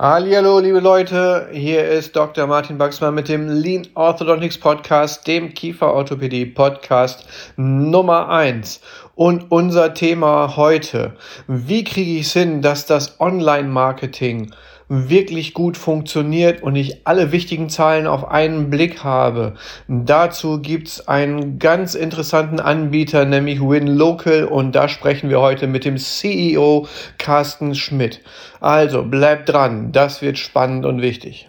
Hallo, liebe Leute, hier ist Dr. Martin Baxmann mit dem Lean Orthodontics Podcast, dem Kieferorthopädie Podcast Nummer eins. Und unser Thema heute, wie kriege ich es hin, dass das Online-Marketing wirklich gut funktioniert und ich alle wichtigen Zahlen auf einen Blick habe. Dazu gibt's einen ganz interessanten Anbieter, nämlich WinLocal und da sprechen wir heute mit dem CEO Carsten Schmidt. Also bleibt dran, das wird spannend und wichtig.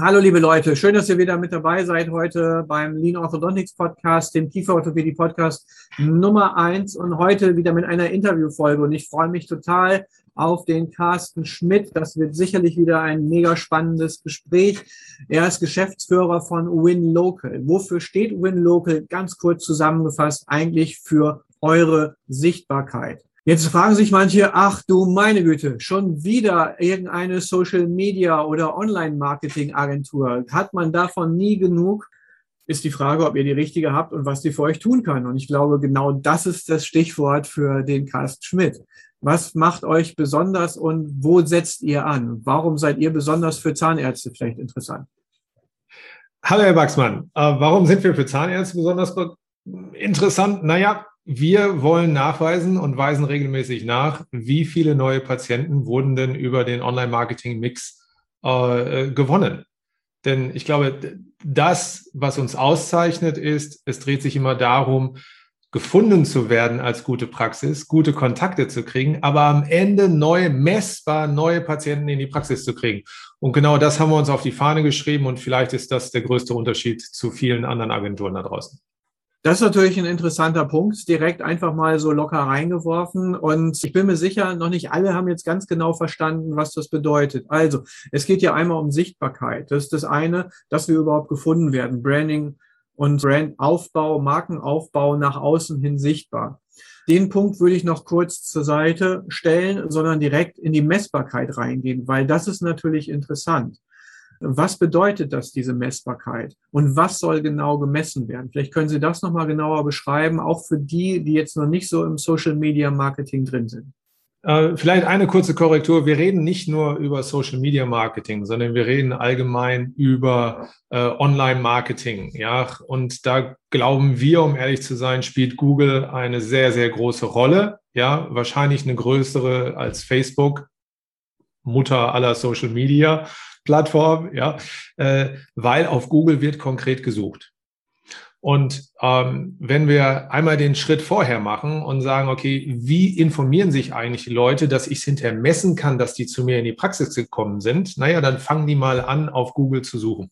Hallo liebe Leute, schön, dass ihr wieder mit dabei seid heute beim Lean Orthodontics Podcast, dem Kieferorthopädie Podcast Nummer eins und heute wieder mit einer Interviewfolge und ich freue mich total auf den Carsten Schmidt. Das wird sicherlich wieder ein mega spannendes Gespräch. Er ist Geschäftsführer von WinLocal. Wofür steht WinLocal? Ganz kurz zusammengefasst eigentlich für eure Sichtbarkeit. Jetzt fragen sich manche, ach du meine Güte, schon wieder irgendeine Social Media oder Online-Marketing Agentur. Hat man davon nie genug? Ist die Frage, ob ihr die richtige habt und was die für euch tun kann. Und ich glaube, genau das ist das Stichwort für den Cast Schmidt. Was macht euch besonders und wo setzt ihr an? Warum seid ihr besonders für Zahnärzte vielleicht interessant? Hallo, Herr Baxmann. Äh, warum sind wir für Zahnärzte besonders interessant? Naja, wir wollen nachweisen und weisen regelmäßig nach, wie viele neue Patienten wurden denn über den Online-Marketing-Mix äh, gewonnen. Denn ich glaube, das, was uns auszeichnet, ist, es dreht sich immer darum, gefunden zu werden als gute Praxis, gute Kontakte zu kriegen, aber am Ende neue, messbar neue Patienten in die Praxis zu kriegen. Und genau das haben wir uns auf die Fahne geschrieben und vielleicht ist das der größte Unterschied zu vielen anderen Agenturen da draußen. Das ist natürlich ein interessanter Punkt, direkt einfach mal so locker reingeworfen. Und ich bin mir sicher, noch nicht alle haben jetzt ganz genau verstanden, was das bedeutet. Also, es geht ja einmal um Sichtbarkeit. Das ist das eine, dass wir überhaupt gefunden werden. Branding und Brandaufbau, Markenaufbau nach außen hin sichtbar. Den Punkt würde ich noch kurz zur Seite stellen, sondern direkt in die Messbarkeit reingehen, weil das ist natürlich interessant. Was bedeutet das, diese Messbarkeit? Und was soll genau gemessen werden? Vielleicht können Sie das nochmal genauer beschreiben, auch für die, die jetzt noch nicht so im Social Media Marketing drin sind. Äh, vielleicht eine kurze Korrektur. Wir reden nicht nur über Social Media Marketing, sondern wir reden allgemein über äh, Online Marketing. Ja, und da glauben wir, um ehrlich zu sein, spielt Google eine sehr, sehr große Rolle. Ja, wahrscheinlich eine größere als Facebook, Mutter aller Social Media. Plattform, ja, äh, weil auf Google wird konkret gesucht. Und ähm, wenn wir einmal den Schritt vorher machen und sagen, okay, wie informieren sich eigentlich die Leute, dass ich es hinterher messen kann, dass die zu mir in die Praxis gekommen sind, naja, dann fangen die mal an, auf Google zu suchen.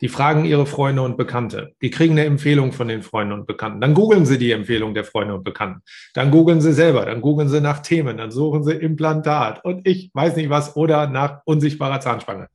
Die fragen ihre Freunde und Bekannte. Die kriegen eine Empfehlung von den Freunden und Bekannten. Dann googeln sie die Empfehlung der Freunde und Bekannten. Dann googeln sie selber. Dann googeln sie nach Themen. Dann suchen sie Implantat und ich weiß nicht was oder nach unsichtbarer Zahnspange.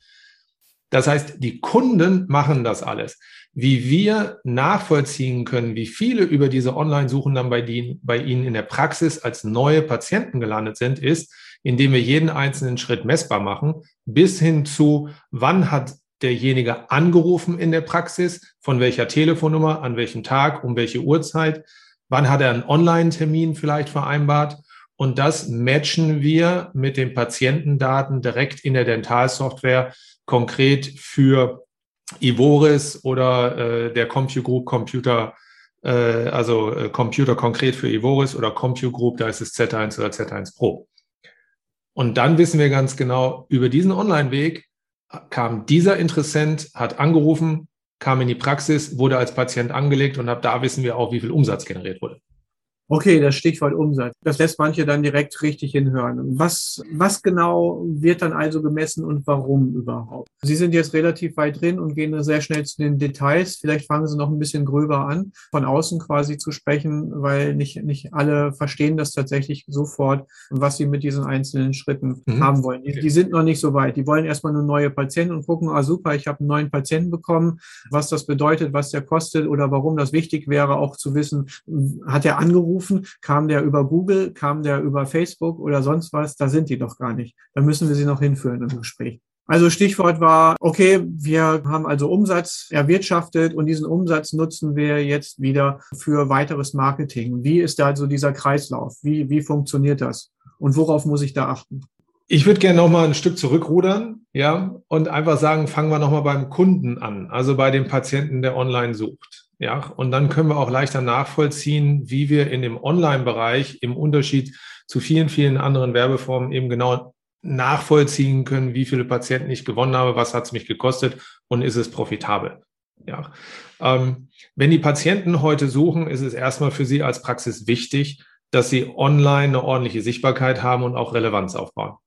Das heißt, die Kunden machen das alles. Wie wir nachvollziehen können, wie viele über diese Online-Suchen dann bei, die, bei Ihnen in der Praxis als neue Patienten gelandet sind, ist, indem wir jeden einzelnen Schritt messbar machen, bis hin zu, wann hat derjenige angerufen in der Praxis, von welcher Telefonnummer, an welchem Tag, um welche Uhrzeit, wann hat er einen Online-Termin vielleicht vereinbart. Und das matchen wir mit den Patientendaten direkt in der Dentalsoftware konkret für Ivoris oder äh, der CompuGroup Computer, äh, also äh, Computer konkret für Ivoris oder CompuGroup, da ist es Z1 oder Z1 Pro. Und dann wissen wir ganz genau, über diesen Online-Weg kam dieser Interessent, hat angerufen, kam in die Praxis, wurde als Patient angelegt und ab da wissen wir auch, wie viel Umsatz generiert wurde. Okay, das Stichwort Umsatz. Das lässt manche dann direkt richtig hinhören. Was, was genau wird dann also gemessen und warum überhaupt? Sie sind jetzt relativ weit drin und gehen sehr schnell zu den Details. Vielleicht fangen Sie noch ein bisschen gröber an, von außen quasi zu sprechen, weil nicht, nicht alle verstehen das tatsächlich sofort, was sie mit diesen einzelnen Schritten mhm. haben wollen. Die, die, sind noch nicht so weit. Die wollen erstmal nur neue Patienten und gucken, ah super, ich habe einen neuen Patienten bekommen, was das bedeutet, was der kostet oder warum das wichtig wäre, auch zu wissen, hat er angerufen, rufen, kam der über Google, kam der über Facebook oder sonst was, da sind die doch gar nicht. Da müssen wir sie noch hinführen im Gespräch. Also Stichwort war, okay, wir haben also Umsatz erwirtschaftet und diesen Umsatz nutzen wir jetzt wieder für weiteres Marketing. Wie ist da also dieser Kreislauf? Wie, wie funktioniert das? Und worauf muss ich da achten? Ich würde gerne noch mal ein Stück zurückrudern, ja, und einfach sagen, fangen wir noch mal beim Kunden an, also bei dem Patienten, der online sucht. Ja, und dann können wir auch leichter nachvollziehen, wie wir in dem Online-Bereich im Unterschied zu vielen, vielen anderen Werbeformen eben genau nachvollziehen können, wie viele Patienten ich gewonnen habe, was hat es mich gekostet und ist es profitabel. Ja. Ähm, wenn die Patienten heute suchen, ist es erstmal für sie als Praxis wichtig, dass sie online eine ordentliche Sichtbarkeit haben und auch Relevanz aufbauen.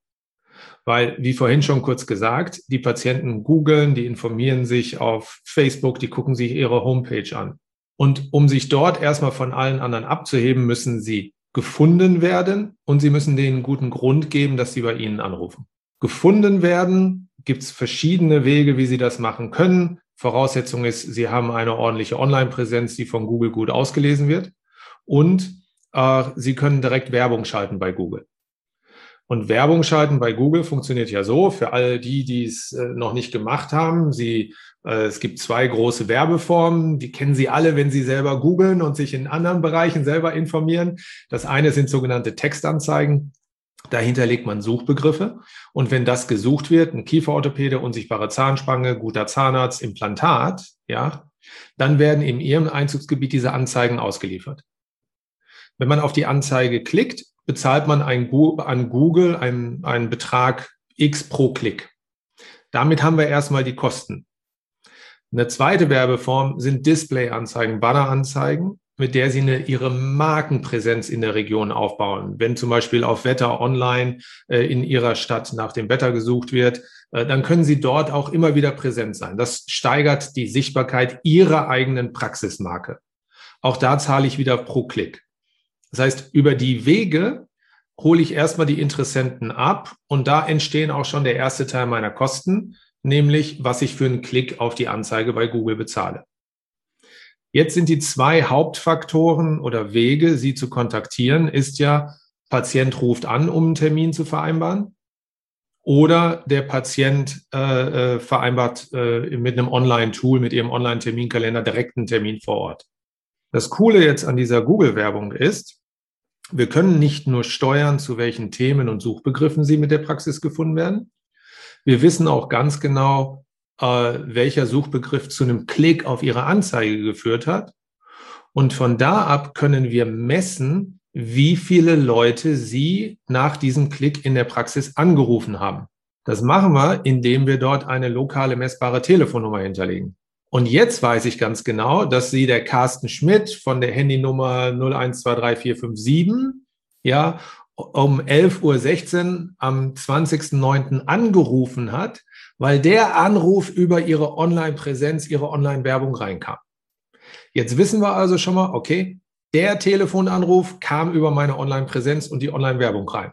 Weil, wie vorhin schon kurz gesagt, die Patienten googeln, die informieren sich auf Facebook, die gucken sich ihre Homepage an. Und um sich dort erstmal von allen anderen abzuheben, müssen sie gefunden werden und sie müssen denen guten Grund geben, dass sie bei ihnen anrufen. Gefunden werden gibt es verschiedene Wege, wie sie das machen können. Voraussetzung ist, sie haben eine ordentliche Online-Präsenz, die von Google gut ausgelesen wird. Und äh, sie können direkt Werbung schalten bei Google. Und Werbung schalten bei Google funktioniert ja so, für alle die, die es äh, noch nicht gemacht haben. Sie, äh, es gibt zwei große Werbeformen, die kennen Sie alle, wenn Sie selber googeln und sich in anderen Bereichen selber informieren. Das eine sind sogenannte Textanzeigen. Dahinter legt man Suchbegriffe. Und wenn das gesucht wird, ein Kieferorthopäde, unsichtbare Zahnspange, guter Zahnarzt, Implantat, ja, dann werden in Ihrem Einzugsgebiet diese Anzeigen ausgeliefert. Wenn man auf die Anzeige klickt, bezahlt man ein, an Google einen, einen Betrag X pro Klick. Damit haben wir erstmal die Kosten. Eine zweite Werbeform sind Display-Anzeigen, Banner-Anzeigen, mit der Sie eine, Ihre Markenpräsenz in der Region aufbauen. Wenn zum Beispiel auf Wetter online äh, in Ihrer Stadt nach dem Wetter gesucht wird, äh, dann können Sie dort auch immer wieder präsent sein. Das steigert die Sichtbarkeit Ihrer eigenen Praxismarke. Auch da zahle ich wieder pro Klick. Das heißt, über die Wege hole ich erstmal die Interessenten ab und da entstehen auch schon der erste Teil meiner Kosten, nämlich was ich für einen Klick auf die Anzeige bei Google bezahle. Jetzt sind die zwei Hauptfaktoren oder Wege, Sie zu kontaktieren, ist ja, Patient ruft an, um einen Termin zu vereinbaren. Oder der Patient äh, äh vereinbart äh, mit einem Online-Tool, mit Ihrem Online-Terminkalender direkt einen Termin vor Ort. Das Coole jetzt an dieser Google-Werbung ist, wir können nicht nur steuern, zu welchen Themen und Suchbegriffen sie mit der Praxis gefunden werden. Wir wissen auch ganz genau, äh, welcher Suchbegriff zu einem Klick auf ihre Anzeige geführt hat. Und von da ab können wir messen, wie viele Leute sie nach diesem Klick in der Praxis angerufen haben. Das machen wir, indem wir dort eine lokale messbare Telefonnummer hinterlegen. Und jetzt weiß ich ganz genau, dass Sie der Carsten Schmidt von der Handynummer 0123457, ja, um 11.16 Uhr am 20.09. angerufen hat, weil der Anruf über Ihre Online-Präsenz, Ihre Online-Werbung reinkam. Jetzt wissen wir also schon mal, okay, der Telefonanruf kam über meine Online-Präsenz und die Online-Werbung rein.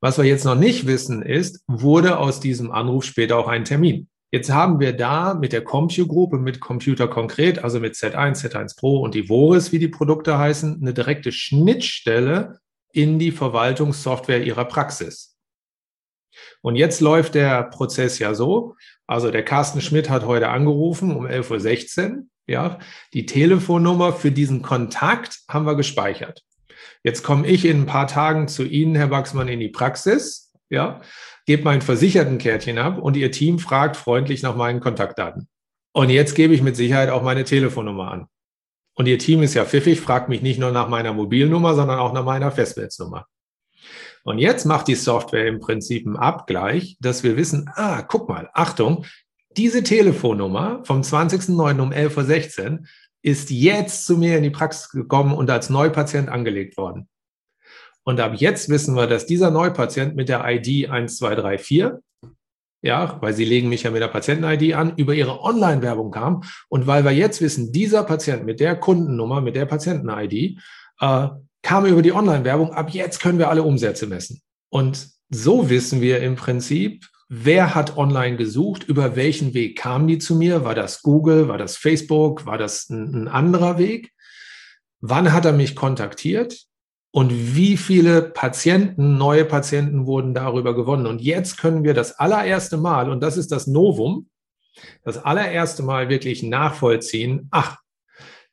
Was wir jetzt noch nicht wissen ist, wurde aus diesem Anruf später auch ein Termin. Jetzt haben wir da mit der CompuGroup und mit Computer konkret, also mit Z1, Z1 Pro und Ivoris, wie die Produkte heißen, eine direkte Schnittstelle in die Verwaltungssoftware Ihrer Praxis. Und jetzt läuft der Prozess ja so. Also der Carsten Schmidt hat heute angerufen um 11.16 Uhr. Ja, die Telefonnummer für diesen Kontakt haben wir gespeichert. Jetzt komme ich in ein paar Tagen zu Ihnen, Herr Wachsmann, in die Praxis. Ja, gebe mein Versichertenkärtchen ab und Ihr Team fragt freundlich nach meinen Kontaktdaten. Und jetzt gebe ich mit Sicherheit auch meine Telefonnummer an. Und Ihr Team ist ja pfiffig, fragt mich nicht nur nach meiner Mobilnummer, sondern auch nach meiner Festnetznummer. Und jetzt macht die Software im Prinzip einen Abgleich, dass wir wissen, ah, guck mal, Achtung, diese Telefonnummer vom 20.09. um 11.16 Uhr ist jetzt zu mir in die Praxis gekommen und als Neupatient angelegt worden. Und ab jetzt wissen wir, dass dieser Neupatient mit der ID 1234, ja, weil sie legen mich ja mit der Patienten-ID an, über ihre Online-Werbung kam. Und weil wir jetzt wissen, dieser Patient mit der Kundennummer, mit der Patienten-ID, äh, kam über die Online-Werbung. Ab jetzt können wir alle Umsätze messen. Und so wissen wir im Prinzip, wer hat online gesucht, über welchen Weg kamen die zu mir? War das Google, war das Facebook, war das ein, ein anderer Weg? Wann hat er mich kontaktiert? Und wie viele Patienten, neue Patienten wurden darüber gewonnen? Und jetzt können wir das allererste Mal, und das ist das Novum, das allererste Mal wirklich nachvollziehen, ach,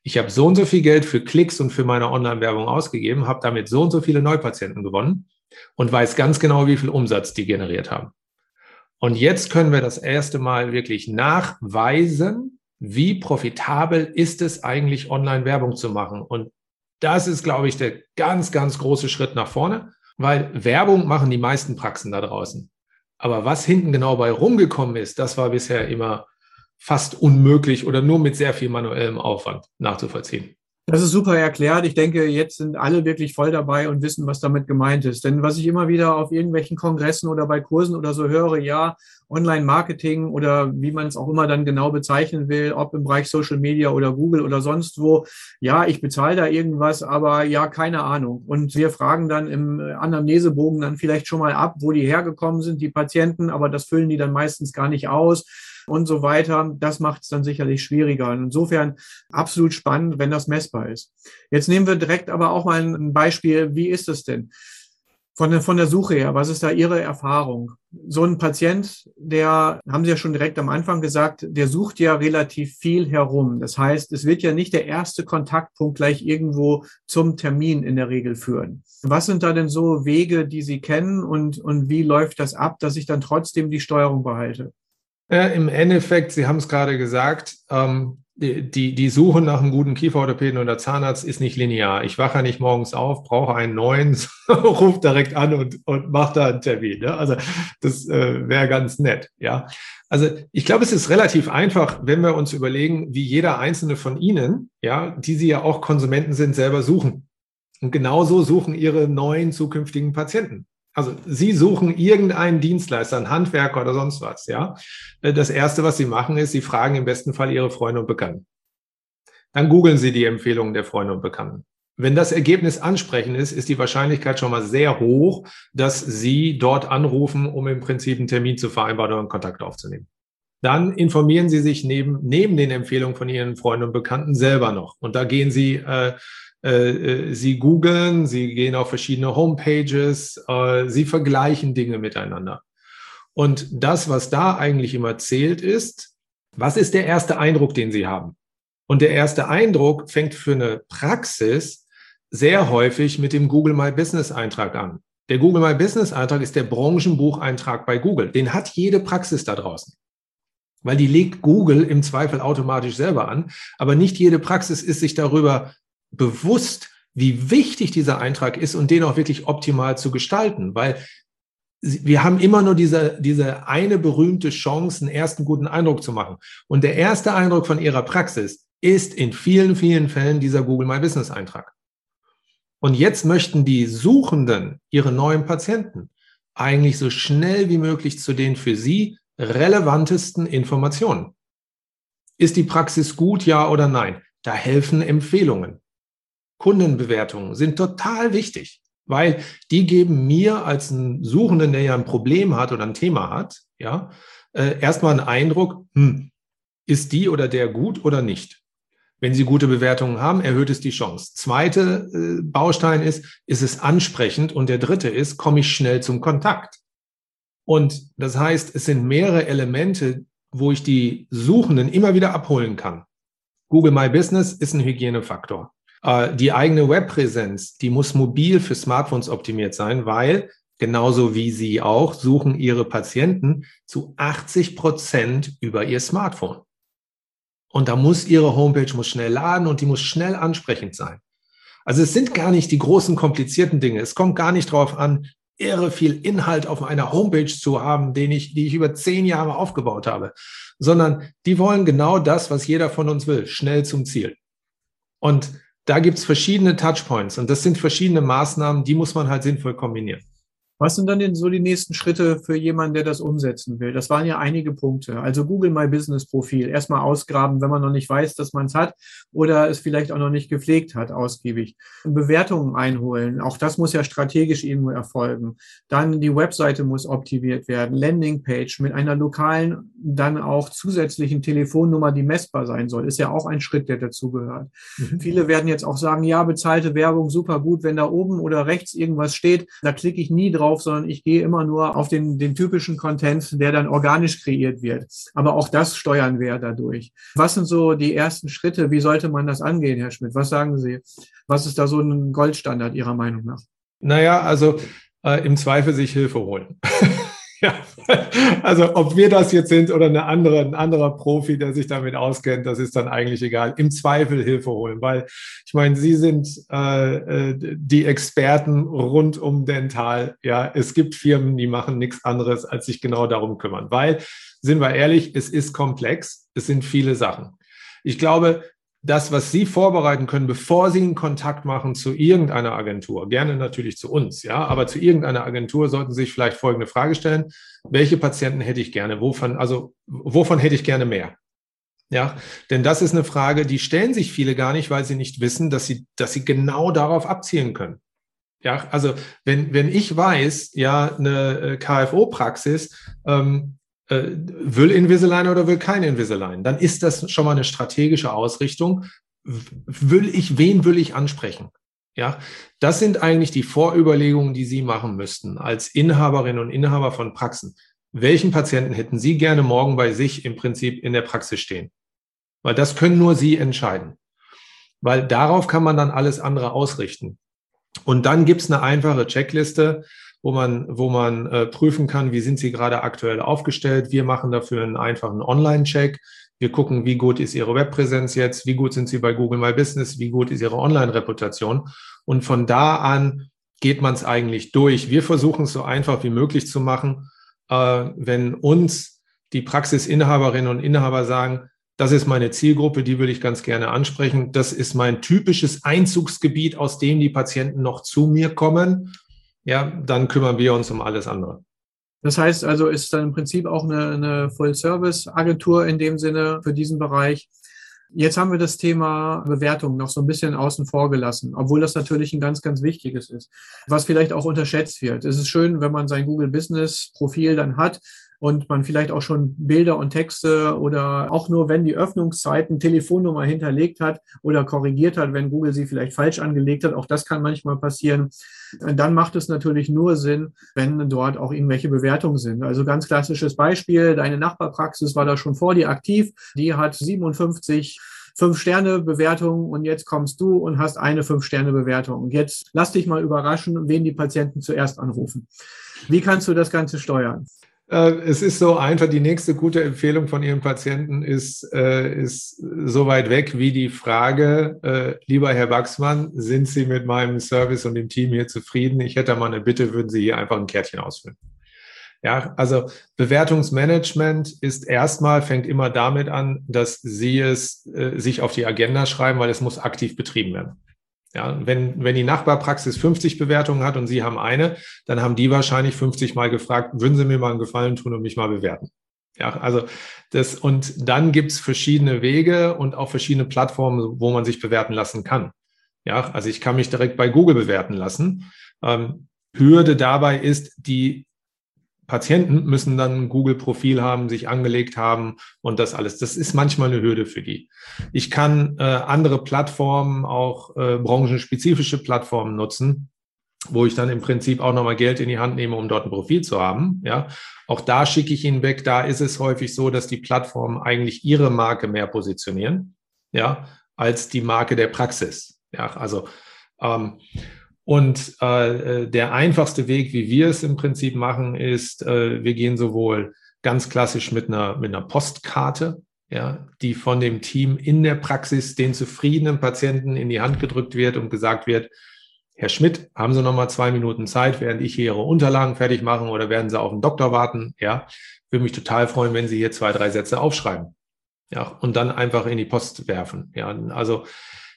ich habe so und so viel Geld für Klicks und für meine Online-Werbung ausgegeben, habe damit so und so viele Neupatienten gewonnen und weiß ganz genau, wie viel Umsatz die generiert haben. Und jetzt können wir das erste Mal wirklich nachweisen, wie profitabel ist es eigentlich, Online-Werbung zu machen. Und das ist, glaube ich, der ganz, ganz große Schritt nach vorne, weil Werbung machen die meisten Praxen da draußen. Aber was hinten genau bei rumgekommen ist, das war bisher immer fast unmöglich oder nur mit sehr viel manuellem Aufwand nachzuvollziehen. Das ist super erklärt. Ich denke, jetzt sind alle wirklich voll dabei und wissen, was damit gemeint ist. Denn was ich immer wieder auf irgendwelchen Kongressen oder bei Kursen oder so höre, ja, Online-Marketing oder wie man es auch immer dann genau bezeichnen will, ob im Bereich Social Media oder Google oder sonst wo, ja, ich bezahle da irgendwas, aber ja, keine Ahnung. Und wir fragen dann im Anamnesebogen dann vielleicht schon mal ab, wo die hergekommen sind, die Patienten, aber das füllen die dann meistens gar nicht aus und so weiter. Das macht es dann sicherlich schwieriger. Und insofern absolut spannend, wenn das messbar ist. Jetzt nehmen wir direkt aber auch mal ein Beispiel. Wie ist es denn? Von der, von der Suche her, was ist da Ihre Erfahrung? So ein Patient, der, haben Sie ja schon direkt am Anfang gesagt, der sucht ja relativ viel herum. Das heißt, es wird ja nicht der erste Kontaktpunkt gleich irgendwo zum Termin in der Regel führen. Was sind da denn so Wege, die Sie kennen und, und wie läuft das ab, dass ich dann trotzdem die Steuerung behalte? Ja, Im Endeffekt, Sie haben es gerade gesagt, ähm, die, die Suche nach einem guten Kieferorthopäden oder Zahnarzt ist nicht linear. Ich wache nicht morgens auf, brauche einen neuen, rufe direkt an und, und mache da einen Termin. Ne? Also das äh, wäre ganz nett. Ja, also ich glaube, es ist relativ einfach, wenn wir uns überlegen, wie jeder einzelne von Ihnen, ja, die Sie ja auch Konsumenten sind, selber suchen. Und genauso suchen Ihre neuen zukünftigen Patienten. Also Sie suchen irgendeinen Dienstleister, einen Handwerker oder sonst was, ja. Äh, das erste, was Sie machen, ist, Sie fragen im besten Fall Ihre Freunde und Bekannten. Dann googeln Sie die Empfehlungen der Freunde und Bekannten. Wenn das Ergebnis ansprechend ist, ist die Wahrscheinlichkeit schon mal sehr hoch, dass Sie dort anrufen, um im Prinzip einen Termin zu vereinbaren oder einen Kontakt aufzunehmen. Dann informieren Sie sich neben, neben den Empfehlungen von Ihren Freunden und Bekannten selber noch. Und da gehen Sie äh, sie googeln, Sie gehen auf verschiedene Homepages, äh, Sie vergleichen Dinge miteinander. Und das, was da eigentlich immer zählt, ist, was ist der erste Eindruck, den Sie haben? Und der erste Eindruck fängt für eine Praxis sehr häufig mit dem Google My Business Eintrag an. Der Google My Business Eintrag ist der Branchenbucheintrag bei Google. Den hat jede Praxis da draußen. Weil die legt Google im Zweifel automatisch selber an. Aber nicht jede Praxis ist sich darüber bewusst, wie wichtig dieser Eintrag ist und den auch wirklich optimal zu gestalten, weil wir haben immer nur diese, diese eine berühmte Chance, einen ersten guten Eindruck zu machen. Und der erste Eindruck von Ihrer Praxis ist in vielen, vielen Fällen dieser Google My Business Eintrag. Und jetzt möchten die Suchenden ihre neuen Patienten eigentlich so schnell wie möglich zu den für sie relevantesten Informationen. Ist die Praxis gut, ja oder nein? Da helfen Empfehlungen. Kundenbewertungen sind total wichtig, weil die geben mir als ein Suchenden, der ja ein Problem hat oder ein Thema hat, ja, äh, erstmal einen Eindruck, hm, ist die oder der gut oder nicht? Wenn Sie gute Bewertungen haben, erhöht es die Chance. Zweite äh, Baustein ist, ist es ansprechend? Und der dritte ist, komme ich schnell zum Kontakt? Und das heißt, es sind mehrere Elemente, wo ich die Suchenden immer wieder abholen kann. Google My Business ist ein Hygienefaktor. Äh, die eigene Webpräsenz, die muss mobil für Smartphones optimiert sein, weil genauso wie Sie auch suchen Ihre Patienten zu 80 Prozent über Ihr Smartphone. Und da muss Ihre Homepage muss schnell laden und die muss schnell ansprechend sein. Also es sind gar nicht die großen komplizierten Dinge. Es kommt gar nicht darauf an, irre viel Inhalt auf einer Homepage zu haben, den ich, die ich über zehn Jahre aufgebaut habe, sondern die wollen genau das, was jeder von uns will, schnell zum Ziel. Und da gibt es verschiedene Touchpoints und das sind verschiedene Maßnahmen, die muss man halt sinnvoll kombinieren. Was sind dann denn so die nächsten Schritte für jemanden, der das umsetzen will? Das waren ja einige Punkte. Also Google My Business Profil erstmal ausgraben, wenn man noch nicht weiß, dass man es hat oder es vielleicht auch noch nicht gepflegt hat, ausgiebig. Bewertungen einholen. Auch das muss ja strategisch irgendwo erfolgen. Dann die Webseite muss optimiert werden. Landingpage mit einer lokalen, dann auch zusätzlichen Telefonnummer, die messbar sein soll, ist ja auch ein Schritt, der dazugehört. Mhm. Viele werden jetzt auch sagen, ja, bezahlte Werbung super gut, wenn da oben oder rechts irgendwas steht, da klicke ich nie drauf drauf, sondern ich gehe immer nur auf den, den typischen Content, der dann organisch kreiert wird. Aber auch das steuern wir dadurch. Was sind so die ersten Schritte? Wie sollte man das angehen, Herr Schmidt? Was sagen Sie? Was ist da so ein Goldstandard Ihrer Meinung nach? Naja, also äh, im Zweifel sich Hilfe holen. Ja, also ob wir das jetzt sind oder eine andere, ein anderer Profi, der sich damit auskennt, das ist dann eigentlich egal. Im Zweifel Hilfe holen, weil ich meine, Sie sind äh, äh, die Experten rund um Dental. Ja, es gibt Firmen, die machen nichts anderes, als sich genau darum kümmern, weil, sind wir ehrlich, es ist komplex, es sind viele Sachen. Ich glaube, das, was Sie vorbereiten können, bevor Sie einen Kontakt machen zu irgendeiner Agentur, gerne natürlich zu uns, ja, aber zu irgendeiner Agentur sollten Sie sich vielleicht folgende Frage stellen. Welche Patienten hätte ich gerne? Wovon, also, wovon hätte ich gerne mehr? Ja, denn das ist eine Frage, die stellen sich viele gar nicht, weil sie nicht wissen, dass sie, dass sie genau darauf abzielen können. Ja, also wenn, wenn ich weiß, ja, eine äh, KFO-Praxis ähm, äh, will Invisalign oder will kein Invisalign, dann ist das schon mal eine strategische Ausrichtung. Will ich, wen will ich ansprechen? Ja, das sind eigentlich die Vorüberlegungen, die Sie machen müssten als Inhaberin und Inhaber von Praxen. Welchen Patienten hätten Sie gerne morgen bei sich im Prinzip in der Praxis stehen? Weil das können nur Sie entscheiden. Weil darauf kann man dann alles andere ausrichten. Und dann gibt's eine einfache Checkliste, wo man, wo man äh, prüfen kann, wie sind Sie gerade aktuell aufgestellt. Wir machen dafür einen einfachen Online-Check. Wir gucken, wie gut ist Ihre Webpräsenz jetzt, wie gut sind Sie bei Google My Business, wie gut ist Ihre Online-Reputation. Und von da an geht man es eigentlich durch. Wir versuchen es so einfach wie möglich zu machen. Äh, wenn uns die Praxisinhaberinnen und Inhaber sagen, das ist meine Zielgruppe, die würde ich ganz gerne ansprechen. Das ist mein typisches Einzugsgebiet, aus dem die Patienten noch zu mir kommen ja, dann kümmern wir uns um alles andere. Das heißt also, ist dann im Prinzip auch eine, eine Full-Service-Agentur in dem Sinne für diesen Bereich. Jetzt haben wir das Thema Bewertung noch so ein bisschen außen vor gelassen, obwohl das natürlich ein ganz, ganz wichtiges ist, was vielleicht auch unterschätzt wird. Es ist schön, wenn man sein Google Business Profil dann hat und man vielleicht auch schon Bilder und Texte oder auch nur, wenn die Öffnungszeiten Telefonnummer hinterlegt hat oder korrigiert hat, wenn Google sie vielleicht falsch angelegt hat. Auch das kann manchmal passieren. Dann macht es natürlich nur Sinn, wenn dort auch irgendwelche Bewertungen sind. Also ganz klassisches Beispiel, deine Nachbarpraxis war da schon vor dir aktiv. Die hat 57 Fünf-Sterne-Bewertung und jetzt kommst du und hast eine Fünf-Sterne-Bewertung. Jetzt lass dich mal überraschen, wen die Patienten zuerst anrufen. Wie kannst du das Ganze steuern? Äh, es ist so einfach, die nächste gute Empfehlung von Ihrem Patienten ist, äh, ist so weit weg wie die Frage, äh, lieber Herr Wachsmann, sind Sie mit meinem Service und dem Team hier zufrieden? Ich hätte mal eine Bitte, würden Sie hier einfach ein Kärtchen ausfüllen. Ja, also Bewertungsmanagement ist erstmal, fängt immer damit an, dass Sie es sich auf die Agenda schreiben, weil es muss aktiv betrieben werden. Ja, wenn, wenn die Nachbarpraxis 50 Bewertungen hat und Sie haben eine, dann haben die wahrscheinlich 50 Mal gefragt, würden Sie mir mal einen Gefallen tun und mich mal bewerten. Ja, also das, und dann gibt's verschiedene Wege und auch verschiedene Plattformen, wo man sich bewerten lassen kann. Ja, also ich kann mich direkt bei Google bewerten lassen. Ähm, Hürde dabei ist, die Patienten müssen dann ein Google-Profil haben, sich angelegt haben und das alles. Das ist manchmal eine Hürde für die. Ich kann äh, andere Plattformen, auch äh, branchenspezifische Plattformen nutzen, wo ich dann im Prinzip auch nochmal Geld in die Hand nehme, um dort ein Profil zu haben. Ja, auch da schicke ich ihn weg. Da ist es häufig so, dass die Plattformen eigentlich ihre Marke mehr positionieren, ja, als die Marke der Praxis. Ja, also ähm, und äh, äh, der einfachste Weg, wie wir es im Prinzip machen, ist, äh, wir gehen sowohl ganz klassisch mit einer, mit einer Postkarte, ja, die von dem Team in der Praxis den zufriedenen Patienten in die Hand gedrückt wird und gesagt wird, Herr Schmidt, haben Sie noch mal zwei Minuten Zeit, während ich hier Ihre Unterlagen fertig machen oder werden Sie auf den Doktor warten? Ja, würde mich total freuen, wenn Sie hier zwei, drei Sätze aufschreiben. Ja, und dann einfach in die Post werfen. Ja, also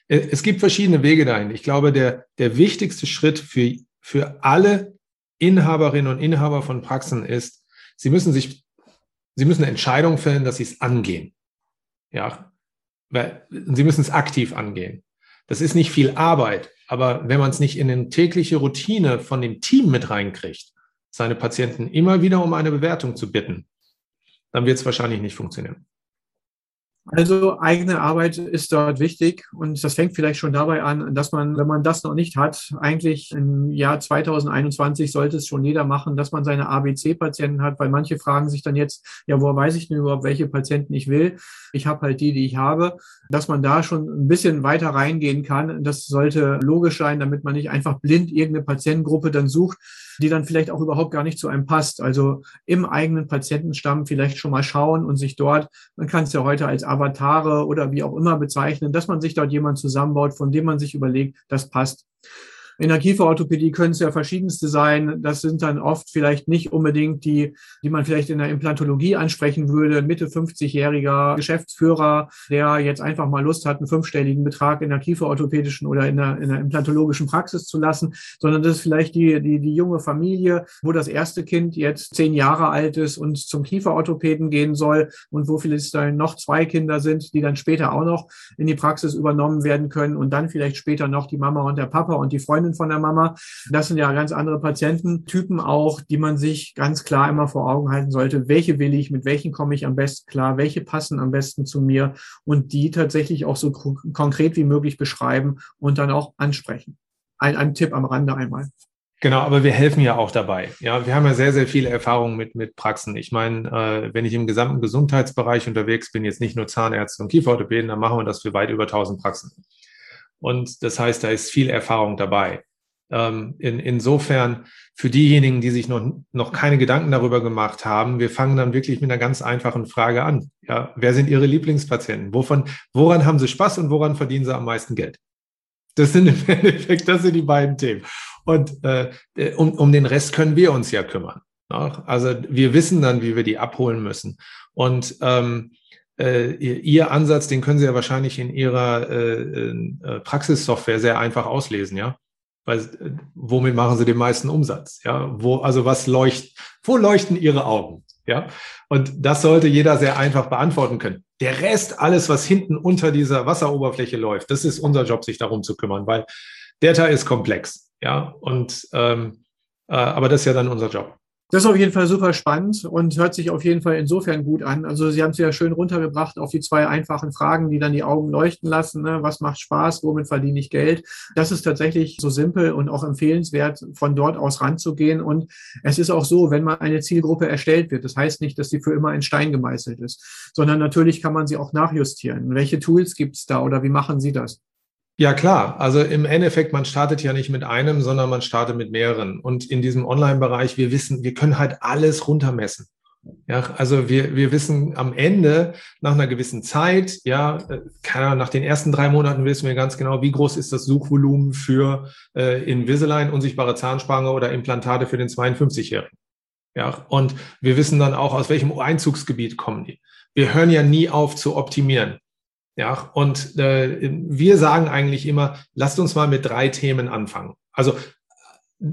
es gibt verschiedene Wege dahin. Ich glaube, der, der wichtigste Schritt für, für alle Inhaberinnen und Inhaber von Praxen ist, sie müssen sich, sie müssen Entscheidungen fällen, dass sie es angehen. Ja, weil sie müssen es aktiv angehen. Das ist nicht viel Arbeit, aber wenn man es nicht in eine tägliche Routine von dem Team mit reinkriegt, seine Patienten immer wieder um eine Bewertung zu bitten, dann wird es wahrscheinlich nicht funktionieren. Also eigene Arbeit ist dort wichtig und das fängt vielleicht schon dabei an, dass man, wenn man das noch nicht hat, eigentlich im Jahr 2021 sollte es schon jeder machen, dass man seine ABC-Patienten hat, weil manche fragen sich dann jetzt, ja, woher weiß ich denn überhaupt, welche Patienten ich will? Ich habe halt die, die ich habe, dass man da schon ein bisschen weiter reingehen kann. Das sollte logisch sein, damit man nicht einfach blind irgendeine Patientengruppe dann sucht, die dann vielleicht auch überhaupt gar nicht zu einem passt. Also im eigenen Patientenstamm vielleicht schon mal schauen und sich dort, man kann es ja heute als Avatare oder wie auch immer bezeichnen, dass man sich dort jemand zusammenbaut, von dem man sich überlegt, das passt. In der Kieferorthopädie können es ja verschiedenste sein. Das sind dann oft vielleicht nicht unbedingt die, die man vielleicht in der Implantologie ansprechen würde. Mitte 50-jähriger Geschäftsführer, der jetzt einfach mal Lust hat, einen fünfstelligen Betrag in der kieferorthopädischen oder in der, in der implantologischen Praxis zu lassen, sondern das ist vielleicht die, die, die junge Familie, wo das erste Kind jetzt zehn Jahre alt ist und zum Kieferorthopäden gehen soll und wo vielleicht dann noch zwei Kinder sind, die dann später auch noch in die Praxis übernommen werden können und dann vielleicht später noch die Mama und der Papa und die Freundin Freundin von der Mama. Das sind ja ganz andere Patiententypen auch, die man sich ganz klar immer vor Augen halten sollte. Welche will ich, mit welchen komme ich am besten klar, welche passen am besten zu mir und die tatsächlich auch so konkret wie möglich beschreiben und dann auch ansprechen. Ein, ein Tipp am Rande einmal. Genau, aber wir helfen ja auch dabei. Ja, wir haben ja sehr, sehr viele Erfahrungen mit, mit Praxen. Ich meine, äh, wenn ich im gesamten Gesundheitsbereich unterwegs bin, jetzt nicht nur Zahnärzte und Kieferorthopäden, dann machen wir das für weit über 1000 Praxen. Und das heißt, da ist viel Erfahrung dabei. Ähm, in, insofern für diejenigen, die sich noch, noch keine Gedanken darüber gemacht haben, wir fangen dann wirklich mit einer ganz einfachen Frage an. Ja, wer sind Ihre Lieblingspatienten? Wovon, woran haben Sie Spaß und woran verdienen Sie am meisten Geld? Das sind im Endeffekt, das sind die beiden Themen. Und äh, um, um den Rest können wir uns ja kümmern. Also wir wissen dann, wie wir die abholen müssen. Und ähm, äh, Ihr Ansatz, den können Sie ja wahrscheinlich in Ihrer äh, äh, Praxissoftware sehr einfach auslesen, ja? Weil äh, womit machen Sie den meisten Umsatz? Ja, wo, also was leucht, wo leuchten Ihre Augen? Ja, und das sollte jeder sehr einfach beantworten können. Der Rest, alles, was hinten unter dieser Wasseroberfläche läuft, das ist unser Job, sich darum zu kümmern, weil der Teil ist komplex. Ja, und ähm, äh, aber das ist ja dann unser Job. Das ist auf jeden Fall super spannend und hört sich auf jeden Fall insofern gut an. Also Sie haben es ja schön runtergebracht auf die zwei einfachen Fragen, die dann die Augen leuchten lassen. Ne? Was macht Spaß? Womit verdiene ich Geld? Das ist tatsächlich so simpel und auch empfehlenswert, von dort aus ranzugehen. Und es ist auch so, wenn mal eine Zielgruppe erstellt wird, das heißt nicht, dass sie für immer in Stein gemeißelt ist, sondern natürlich kann man sie auch nachjustieren. Welche Tools gibt es da oder wie machen Sie das? Ja, klar. Also im Endeffekt, man startet ja nicht mit einem, sondern man startet mit mehreren. Und in diesem Online-Bereich, wir wissen, wir können halt alles runtermessen. Ja, also wir, wir wissen am Ende, nach einer gewissen Zeit, ja, äh, keine Ahnung, nach den ersten drei Monaten wissen wir ganz genau, wie groß ist das Suchvolumen für äh, Invisalign, unsichtbare Zahnspange oder Implantate für den 52-Jährigen. Ja, und wir wissen dann auch, aus welchem Einzugsgebiet kommen die. Wir hören ja nie auf zu optimieren. Ja, und äh, wir sagen eigentlich immer, lasst uns mal mit drei Themen anfangen. Also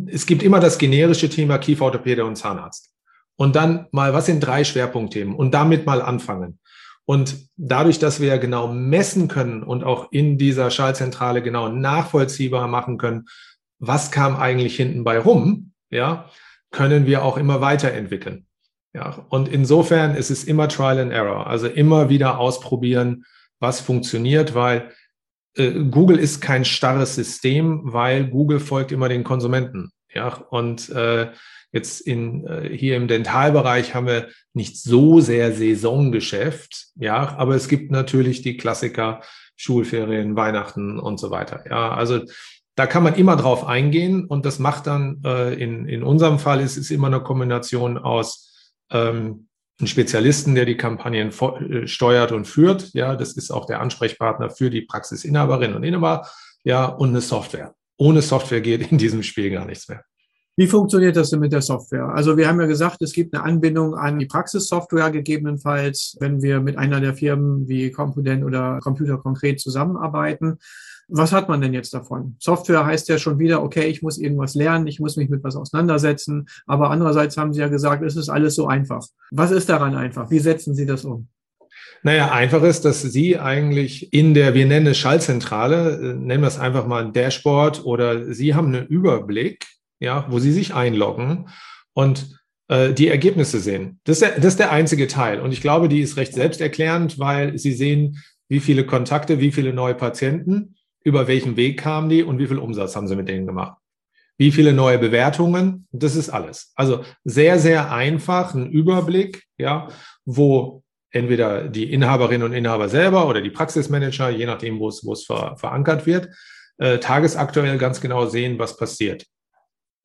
es gibt immer das generische Thema Kieferorthopäde und Zahnarzt. Und dann mal, was sind drei Schwerpunktthemen? Und damit mal anfangen. Und dadurch, dass wir genau messen können und auch in dieser Schallzentrale genau nachvollziehbar machen können, was kam eigentlich hinten bei rum, ja, können wir auch immer weiterentwickeln. Ja, und insofern ist es immer Trial and Error, also immer wieder ausprobieren, was funktioniert, weil äh, Google ist kein starres System, weil Google folgt immer den Konsumenten. Ja, und äh, jetzt in, äh, hier im Dentalbereich haben wir nicht so sehr Saisongeschäft, ja, aber es gibt natürlich die Klassiker, Schulferien, Weihnachten und so weiter. Ja, also da kann man immer drauf eingehen und das macht dann äh, in, in unserem Fall ist es immer eine Kombination aus ähm, einen Spezialisten, der die Kampagnen äh, steuert und führt. Ja, das ist auch der Ansprechpartner für die Praxisinhaberin und Inhaber. Ja, und eine Software. Ohne Software geht in diesem Spiel gar nichts mehr. Wie funktioniert das denn mit der Software? Also wir haben ja gesagt, es gibt eine Anbindung an die Praxissoftware gegebenenfalls, wenn wir mit einer der Firmen wie Compudent oder Computer konkret zusammenarbeiten. Was hat man denn jetzt davon? Software heißt ja schon wieder, okay, ich muss irgendwas lernen, ich muss mich mit was auseinandersetzen. Aber andererseits haben Sie ja gesagt, es ist alles so einfach. Was ist daran einfach? Wie setzen Sie das um? Naja, einfach ist, dass Sie eigentlich in der, wir nennen es Schaltzentrale, äh, nennen wir es einfach mal ein Dashboard oder Sie haben einen Überblick, ja, wo Sie sich einloggen und äh, die Ergebnisse sehen. Das ist, der, das ist der einzige Teil. Und ich glaube, die ist recht selbsterklärend, weil Sie sehen, wie viele Kontakte, wie viele neue Patienten über welchen Weg kamen die und wie viel Umsatz haben sie mit denen gemacht. Wie viele neue Bewertungen? Das ist alles. Also sehr, sehr einfach ein Überblick, ja, wo entweder die Inhaberinnen und Inhaber selber oder die Praxismanager, je nachdem, wo es, wo es ver, verankert wird, äh, tagesaktuell ganz genau sehen, was passiert.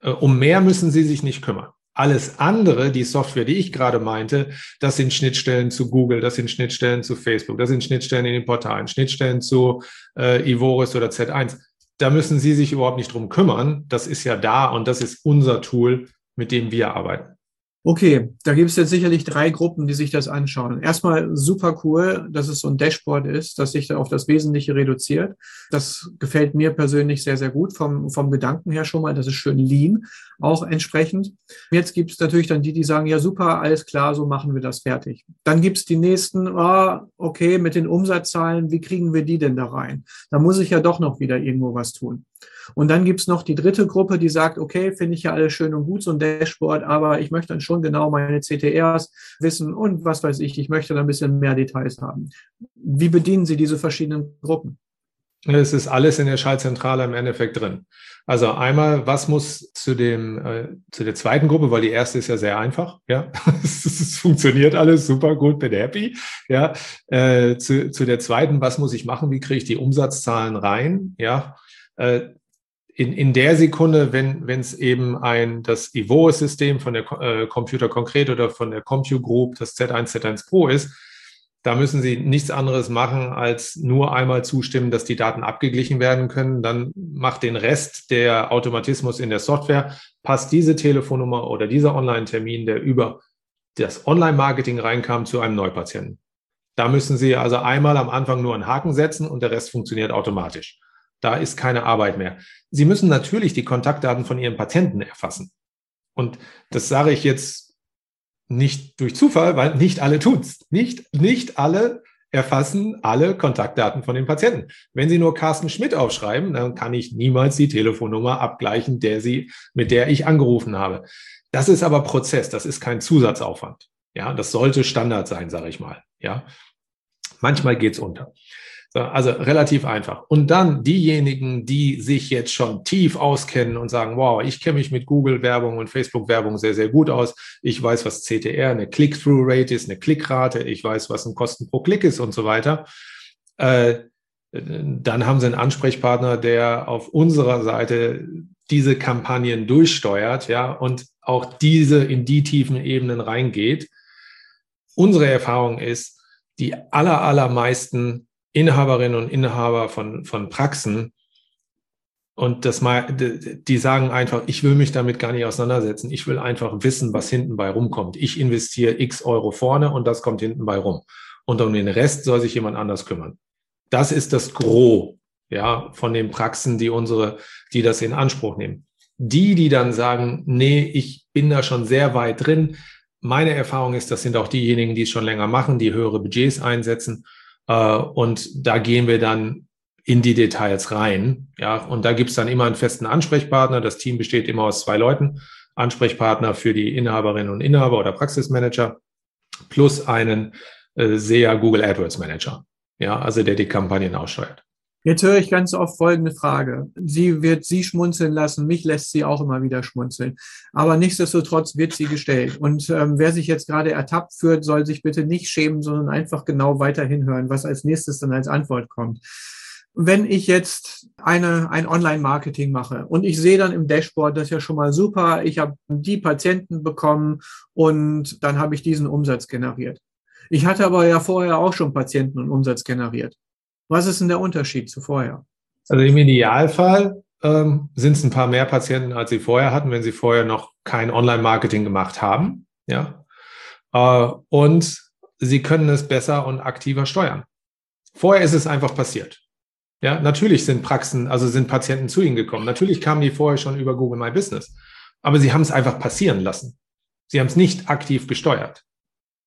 Äh, um mehr müssen sie sich nicht kümmern. Alles andere, die Software, die ich gerade meinte, das sind Schnittstellen zu Google, das sind Schnittstellen zu Facebook, das sind Schnittstellen in den Portalen, Schnittstellen zu äh, Ivoris oder Z1. Da müssen Sie sich überhaupt nicht drum kümmern. Das ist ja da und das ist unser Tool, mit dem wir arbeiten. Okay, da gibt es jetzt sicherlich drei Gruppen, die sich das anschauen. Erstmal super cool, dass es so ein Dashboard ist, das sich da auf das Wesentliche reduziert. Das gefällt mir persönlich sehr, sehr gut vom, vom Gedanken her schon mal. Das ist schön lean, auch entsprechend. Jetzt gibt es natürlich dann die, die sagen, ja super, alles klar, so machen wir das fertig. Dann gibt es die nächsten, oh, okay, mit den Umsatzzahlen, wie kriegen wir die denn da rein? Da muss ich ja doch noch wieder irgendwo was tun. Und dann gibt's noch die dritte Gruppe, die sagt, okay, finde ich ja alles schön und gut, so ein Dashboard, aber ich möchte dann schon genau meine CTRs wissen und was weiß ich, ich möchte dann ein bisschen mehr Details haben. Wie bedienen Sie diese verschiedenen Gruppen? Es ist alles in der Schaltzentrale im Endeffekt drin. Also einmal, was muss zu dem äh, zu der zweiten Gruppe, weil die erste ist ja sehr einfach, ja, es funktioniert alles super gut, bin happy, ja. Äh, zu, zu der zweiten, was muss ich machen? Wie kriege ich die Umsatzzahlen rein? Ja, äh, in, in der Sekunde, wenn es eben ein das Ivo-System von der äh, Computer Konkret oder von der Compu Group, das Z1, Z1 Pro ist, da müssen Sie nichts anderes machen, als nur einmal zustimmen, dass die Daten abgeglichen werden können. Dann macht den Rest der Automatismus in der Software, passt diese Telefonnummer oder dieser Online-Termin, der über das Online-Marketing reinkam, zu einem Neupatienten. Da müssen Sie also einmal am Anfang nur einen Haken setzen und der Rest funktioniert automatisch. Da ist keine Arbeit mehr. Sie müssen natürlich die Kontaktdaten von Ihren Patienten erfassen. Und das sage ich jetzt nicht durch Zufall, weil nicht alle tun's. Nicht, nicht alle erfassen alle Kontaktdaten von den Patienten. Wenn Sie nur Carsten Schmidt aufschreiben, dann kann ich niemals die Telefonnummer abgleichen, der Sie, mit der ich angerufen habe. Das ist aber Prozess, das ist kein Zusatzaufwand. Ja, das sollte Standard sein, sage ich mal. Ja, manchmal geht's unter. Also relativ einfach. Und dann diejenigen, die sich jetzt schon tief auskennen und sagen, wow, ich kenne mich mit Google-Werbung und Facebook-Werbung sehr, sehr gut aus. Ich weiß, was CTR, eine Click-Through-Rate ist, eine Klickrate. Ich weiß, was ein Kosten pro Klick ist und so weiter. Äh, dann haben sie einen Ansprechpartner, der auf unserer Seite diese Kampagnen durchsteuert, ja, und auch diese in die tiefen Ebenen reingeht. Unsere Erfahrung ist, die aller, allermeisten Inhaberinnen und Inhaber von, von Praxen und das mal, die sagen einfach, ich will mich damit gar nicht auseinandersetzen. Ich will einfach wissen, was hinten bei rumkommt. Ich investiere x Euro vorne und das kommt hinten bei rum. Und um den Rest soll sich jemand anders kümmern. Das ist das Gros, ja, von den Praxen, die unsere, die das in Anspruch nehmen. Die, die dann sagen, nee, ich bin da schon sehr weit drin. Meine Erfahrung ist, das sind auch diejenigen, die es schon länger machen, die höhere Budgets einsetzen äh, und da gehen wir dann in die Details rein. Ja, und da gibt's dann immer einen festen Ansprechpartner. Das Team besteht immer aus zwei Leuten. Ansprechpartner für die Inhaberinnen und Inhaber oder Praxismanager plus einen äh, SEA Google AdWords Manager. Ja, also der die Kampagnen aussteuert. Jetzt höre ich ganz oft folgende Frage. Sie wird Sie schmunzeln lassen, mich lässt sie auch immer wieder schmunzeln. Aber nichtsdestotrotz wird sie gestellt. Und ähm, wer sich jetzt gerade ertappt führt, soll sich bitte nicht schämen, sondern einfach genau weiterhin hören, was als nächstes dann als Antwort kommt. Wenn ich jetzt eine, ein Online-Marketing mache und ich sehe dann im Dashboard, das ist ja schon mal super, ich habe die Patienten bekommen und dann habe ich diesen Umsatz generiert. Ich hatte aber ja vorher auch schon Patienten und Umsatz generiert. Was ist denn der Unterschied zu vorher? Also im Idealfall ähm, sind es ein paar mehr Patienten, als sie vorher hatten, wenn sie vorher noch kein Online-Marketing gemacht haben. Ja. Äh, und sie können es besser und aktiver steuern. Vorher ist es einfach passiert. Ja, natürlich sind Praxen, also sind Patienten zu Ihnen gekommen. Natürlich kamen die vorher schon über Google My Business. Aber Sie haben es einfach passieren lassen. Sie haben es nicht aktiv gesteuert.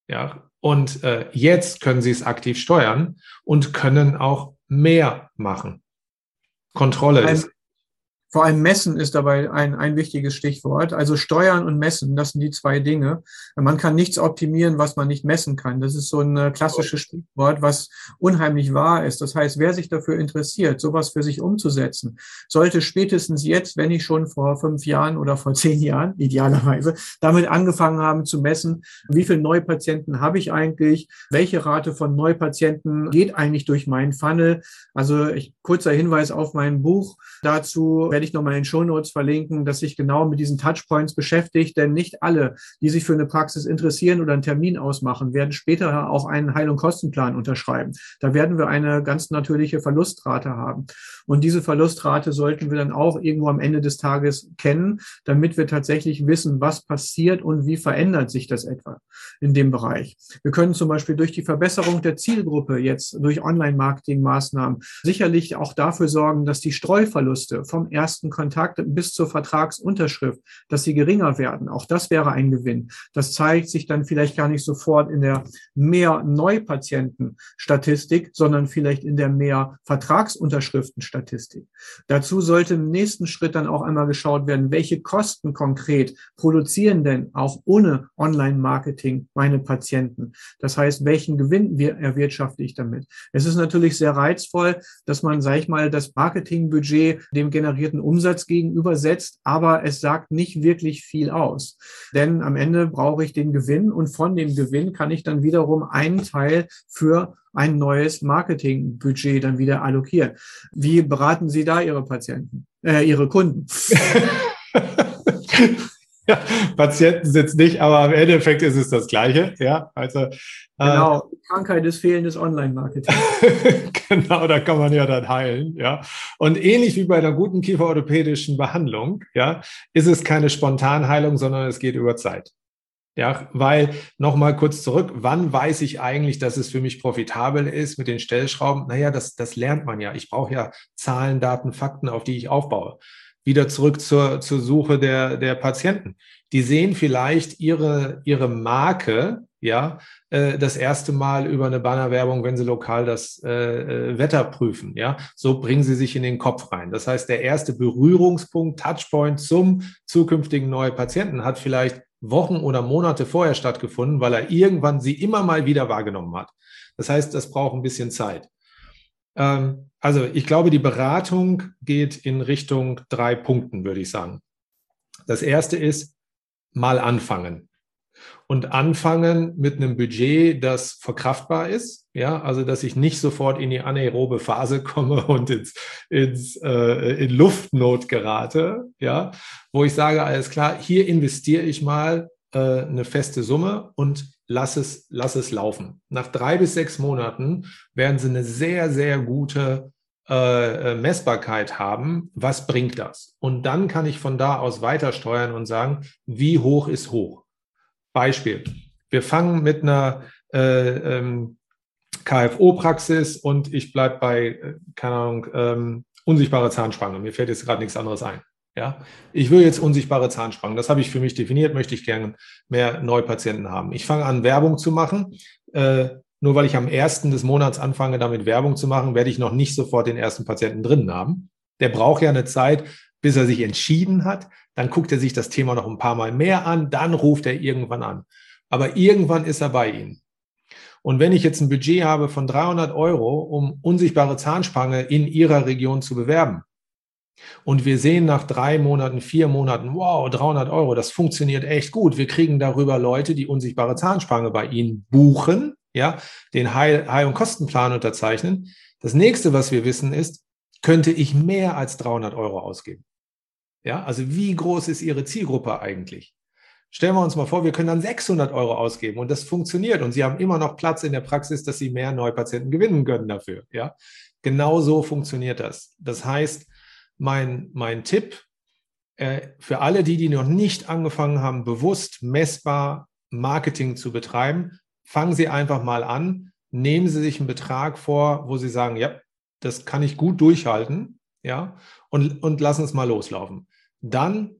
Ja, und äh, jetzt können Sie es aktiv steuern und können auch mehr machen. Kontrolle ist vor allem Messen ist dabei ein, ein wichtiges Stichwort. Also Steuern und Messen, das sind die zwei Dinge. Man kann nichts optimieren, was man nicht messen kann. Das ist so ein äh, klassisches Stichwort, was unheimlich wahr ist. Das heißt, wer sich dafür interessiert, sowas für sich umzusetzen, sollte spätestens jetzt, wenn ich schon vor fünf Jahren oder vor zehn Jahren, idealerweise, damit angefangen haben zu messen, wie viele Neupatienten habe ich eigentlich, welche Rate von Neupatienten geht eigentlich durch meinen Funnel. Also ich, kurzer Hinweis auf mein Buch dazu werde ich nochmal in den Show Notes verlinken, dass sich genau mit diesen Touchpoints beschäftigt, denn nicht alle, die sich für eine Praxis interessieren oder einen Termin ausmachen, werden später auch einen Heil- und Kostenplan unterschreiben. Da werden wir eine ganz natürliche Verlustrate haben. Und diese Verlustrate sollten wir dann auch irgendwo am Ende des Tages kennen, damit wir tatsächlich wissen, was passiert und wie verändert sich das etwa in dem Bereich. Wir können zum Beispiel durch die Verbesserung der Zielgruppe jetzt durch Online-Marketing-Maßnahmen sicherlich auch dafür sorgen, dass die Streuverluste vom ersten ersten Kontakt bis zur Vertragsunterschrift, dass sie geringer werden. Auch das wäre ein Gewinn. Das zeigt sich dann vielleicht gar nicht sofort in der mehr Neupatienten-Statistik, sondern vielleicht in der mehr Vertragsunterschriften-Statistik. Dazu sollte im nächsten Schritt dann auch einmal geschaut werden, welche Kosten konkret produzieren denn auch ohne Online-Marketing meine Patienten. Das heißt, welchen Gewinn erwirtschafte ich damit? Es ist natürlich sehr reizvoll, dass man, sag ich mal, das Marketingbudget dem generierten generierten Umsatz gegenübersetzt, aber es sagt nicht wirklich viel aus. Denn am Ende brauche ich den Gewinn und von dem Gewinn kann ich dann wiederum einen Teil für ein neues Marketingbudget dann wieder allokieren. Wie beraten Sie da Ihre Patienten, äh, Ihre Kunden? ja, Patienten sind nicht, aber im Endeffekt ist es das Gleiche. Ja, also äh, genau. Äh, Krankheit ist fehlendes Online-Marketing. genau, da kann man ja dann heilen. Ja, und ähnlich wie bei einer guten kieferorthopädischen Behandlung, ja, ist es keine Spontanheilung, sondern es geht über Zeit. Ja, weil nochmal kurz zurück, wann weiß ich eigentlich, dass es für mich profitabel ist mit den Stellschrauben? Naja, das, das lernt man ja. Ich brauche ja Zahlen, Daten, Fakten, auf die ich aufbaue wieder zurück zur, zur Suche der, der Patienten. Die sehen vielleicht ihre, ihre Marke, ja, äh, das erste Mal über eine Bannerwerbung, wenn sie lokal das äh, äh, Wetter prüfen, ja. So bringen sie sich in den Kopf rein. Das heißt, der erste Berührungspunkt, Touchpoint zum zukünftigen neuen Patienten hat vielleicht Wochen oder Monate vorher stattgefunden, weil er irgendwann sie immer mal wieder wahrgenommen hat. Das heißt, das braucht ein bisschen Zeit. Ähm, also ich glaube, die Beratung geht in Richtung drei Punkten, würde ich sagen. Das erste ist mal anfangen. Und anfangen mit einem Budget, das verkraftbar ist. Ja, also dass ich nicht sofort in die anaerobe Phase komme und ins, ins, äh, in Luftnot gerate. Ja, wo ich sage, alles klar, hier investiere ich mal eine feste Summe und lass es, lass es laufen. Nach drei bis sechs Monaten werden sie eine sehr, sehr gute äh, äh, Messbarkeit haben. Was bringt das? Und dann kann ich von da aus weiter steuern und sagen, wie hoch ist hoch? Beispiel. Wir fangen mit einer äh, ähm, KFO-Praxis und ich bleibe bei, äh, keine Ahnung, ähm, unsichtbare Zahnspange. Mir fällt jetzt gerade nichts anderes ein. Ja, ich will jetzt unsichtbare Zahnspangen. Das habe ich für mich definiert. Möchte ich gerne mehr Neupatienten haben. Ich fange an, Werbung zu machen. Äh, nur weil ich am ersten des Monats anfange, damit Werbung zu machen, werde ich noch nicht sofort den ersten Patienten drin haben. Der braucht ja eine Zeit, bis er sich entschieden hat. Dann guckt er sich das Thema noch ein paar Mal mehr an. Dann ruft er irgendwann an. Aber irgendwann ist er bei Ihnen. Und wenn ich jetzt ein Budget habe von 300 Euro, um unsichtbare Zahnspange in Ihrer Region zu bewerben, und wir sehen nach drei Monaten, vier Monaten, wow, 300 Euro, das funktioniert echt gut. Wir kriegen darüber Leute, die unsichtbare Zahnspange bei Ihnen buchen, ja, den Heil-, Heil und Kostenplan unterzeichnen. Das nächste, was wir wissen, ist, könnte ich mehr als 300 Euro ausgeben? Ja, also wie groß ist Ihre Zielgruppe eigentlich? Stellen wir uns mal vor, wir können dann 600 Euro ausgeben und das funktioniert und Sie haben immer noch Platz in der Praxis, dass Sie mehr Neupatienten gewinnen können dafür. Ja, genau so funktioniert das. Das heißt, mein, mein Tipp äh, für alle die, die noch nicht angefangen haben, bewusst messbar Marketing zu betreiben, fangen Sie einfach mal an, nehmen Sie sich einen Betrag vor, wo Sie sagen, ja, das kann ich gut durchhalten, ja, und, und lass uns mal loslaufen. Dann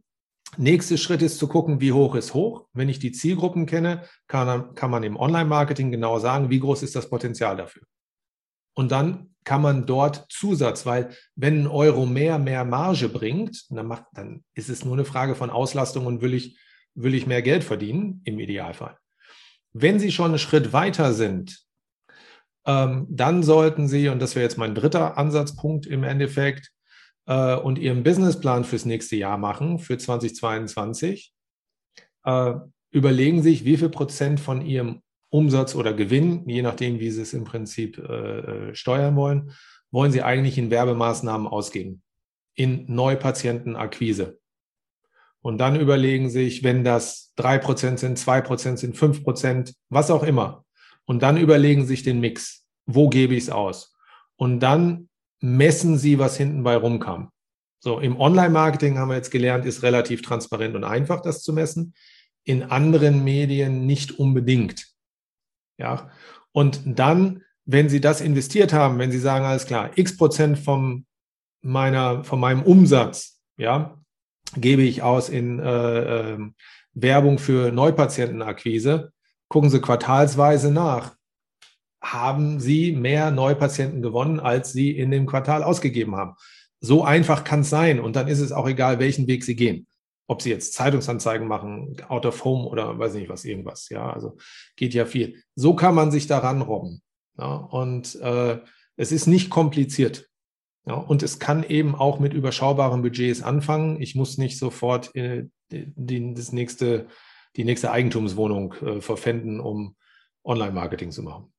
Nächster Schritt ist zu gucken, wie hoch ist hoch. Wenn ich die Zielgruppen kenne, kann, kann man im Online-Marketing genau sagen, wie groß ist das Potenzial dafür. Und dann kann man dort Zusatz, weil wenn ein Euro mehr mehr Marge bringt, dann, macht, dann ist es nur eine Frage von Auslastung und will ich, will ich mehr Geld verdienen im Idealfall. Wenn Sie schon einen Schritt weiter sind, ähm, dann sollten Sie, und das wäre jetzt mein dritter Ansatzpunkt im Endeffekt, äh, und Ihren Businessplan fürs nächste Jahr machen, für 2022, äh, überlegen sich, wie viel Prozent von Ihrem Umsatz oder Gewinn, je nachdem, wie Sie es im Prinzip äh, äh steuern wollen, wollen Sie eigentlich in Werbemaßnahmen ausgeben, in Neupatientenakquise. Und dann überlegen sich, wenn das drei Prozent sind, zwei Prozent sind, fünf Prozent, was auch immer. Und dann überlegen sich den Mix. Wo gebe ich es aus? Und dann messen Sie, was hinten bei rumkam. So, im Online-Marketing haben wir jetzt gelernt, ist relativ transparent und einfach, das zu messen. In anderen Medien nicht unbedingt. Ja, und dann, wenn Sie das investiert haben, wenn Sie sagen, alles klar, x Prozent vom meiner, von meinem Umsatz, ja, gebe ich aus in äh, äh, Werbung für Neupatientenakquise, gucken Sie quartalsweise nach haben sie mehr Neupatienten gewonnen, als sie in dem Quartal ausgegeben haben. So einfach kann es sein. Und dann ist es auch egal, welchen Weg sie gehen. Ob sie jetzt Zeitungsanzeigen machen, out of home oder weiß nicht was, irgendwas. Ja, also geht ja viel. So kann man sich daran robben. Ja, und äh, es ist nicht kompliziert. Ja, und es kann eben auch mit überschaubaren Budgets anfangen. Ich muss nicht sofort äh, die, das nächste, die nächste Eigentumswohnung äh, verpfänden, um Online-Marketing zu machen.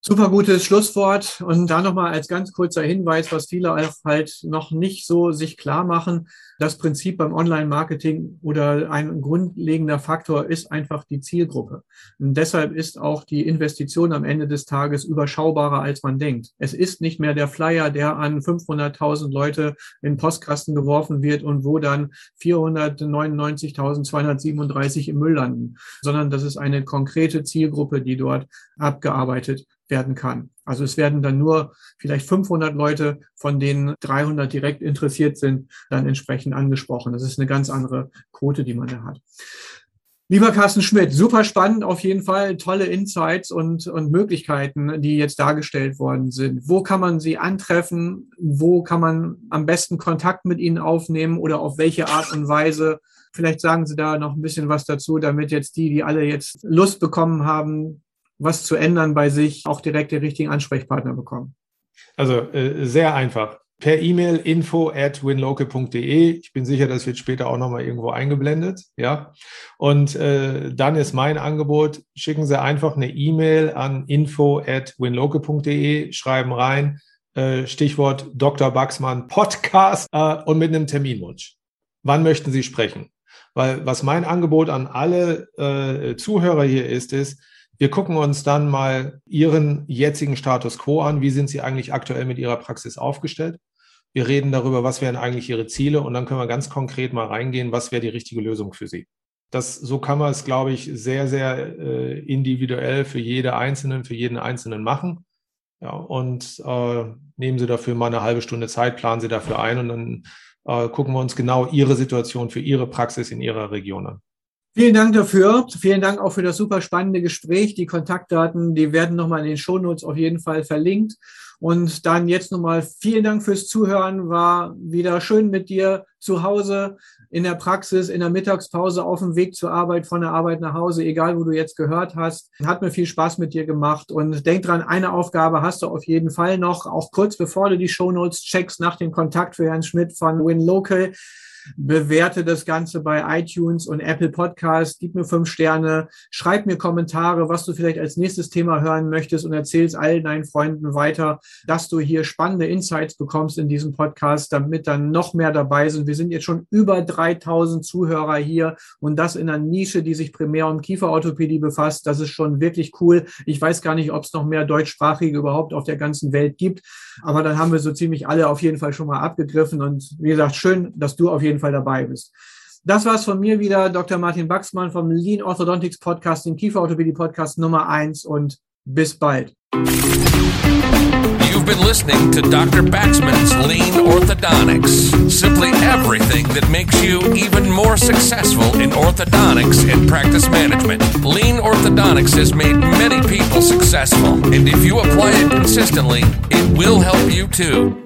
Super gutes Schlusswort. Und da nochmal als ganz kurzer Hinweis, was viele halt noch nicht so sich klar machen. Das Prinzip beim Online-Marketing oder ein grundlegender Faktor ist einfach die Zielgruppe. Und deshalb ist auch die Investition am Ende des Tages überschaubarer, als man denkt. Es ist nicht mehr der Flyer, der an 500.000 Leute in Postkasten geworfen wird und wo dann 499.237 im Müll landen, sondern das ist eine konkrete Zielgruppe, die dort abgearbeitet werden kann. Also es werden dann nur vielleicht 500 Leute, von denen 300 direkt interessiert sind, dann entsprechend angesprochen. Das ist eine ganz andere Quote, die man da hat. Lieber Carsten Schmidt, super spannend auf jeden Fall, tolle Insights und, und Möglichkeiten, die jetzt dargestellt worden sind. Wo kann man sie antreffen? Wo kann man am besten Kontakt mit ihnen aufnehmen oder auf welche Art und Weise? Vielleicht sagen Sie da noch ein bisschen was dazu, damit jetzt die, die alle jetzt Lust bekommen haben, was zu ändern bei sich, auch direkt den richtigen Ansprechpartner bekommen? Also äh, sehr einfach. Per E-Mail info at winlocal.de. Ich bin sicher, das wird später auch nochmal irgendwo eingeblendet. Ja. Und äh, dann ist mein Angebot, schicken Sie einfach eine E-Mail an info at winlocal.de, schreiben rein, äh, Stichwort Dr. Baxmann Podcast äh, und mit einem Terminwunsch. Wann möchten Sie sprechen? Weil was mein Angebot an alle äh, Zuhörer hier ist, ist, wir gucken uns dann mal Ihren jetzigen Status quo an. Wie sind Sie eigentlich aktuell mit Ihrer Praxis aufgestellt? Wir reden darüber, was wären eigentlich Ihre Ziele und dann können wir ganz konkret mal reingehen, was wäre die richtige Lösung für Sie. Das, so kann man es, glaube ich, sehr, sehr äh, individuell für jede Einzelnen, für jeden Einzelnen machen. Ja, und äh, nehmen Sie dafür mal eine halbe Stunde Zeit, planen Sie dafür ein und dann äh, gucken wir uns genau Ihre Situation für Ihre Praxis in Ihrer Region an. Vielen Dank dafür. Vielen Dank auch für das super spannende Gespräch. Die Kontaktdaten, die werden nochmal in den Shownotes auf jeden Fall verlinkt. Und dann jetzt nochmal vielen Dank fürs Zuhören. War wieder schön mit dir zu Hause, in der Praxis, in der Mittagspause, auf dem Weg zur Arbeit, von der Arbeit nach Hause, egal wo du jetzt gehört hast. Hat mir viel Spaß mit dir gemacht. Und denk dran, eine Aufgabe hast du auf jeden Fall noch, auch kurz bevor du die Shownotes checkst, nach dem Kontakt für Herrn Schmidt von Win Local bewerte das Ganze bei iTunes und Apple Podcasts, gib mir fünf Sterne, schreib mir Kommentare, was du vielleicht als nächstes Thema hören möchtest und erzähl's all deinen Freunden weiter, dass du hier spannende Insights bekommst in diesem Podcast, damit dann noch mehr dabei sind. Wir sind jetzt schon über 3000 Zuhörer hier und das in einer Nische, die sich primär um Kieferorthopädie befasst. Das ist schon wirklich cool. Ich weiß gar nicht, ob es noch mehr deutschsprachige überhaupt auf der ganzen Welt gibt, aber dann haben wir so ziemlich alle auf jeden Fall schon mal abgegriffen und wie gesagt, schön, dass du auf jeden jeden Fall dabei bist. Das war's von mir wieder, Dr. Martin Baxmann vom Lean Orthodontics Podcast, dem Kieferorthopädie Podcast Nummer eins und bis bald. You've been listening to Dr. Baxman's Lean Orthodontics. Simply everything that makes you even more successful in orthodontics and practice management. Lean Orthodontics has made many people successful, and if you apply it consistently, it will help you too.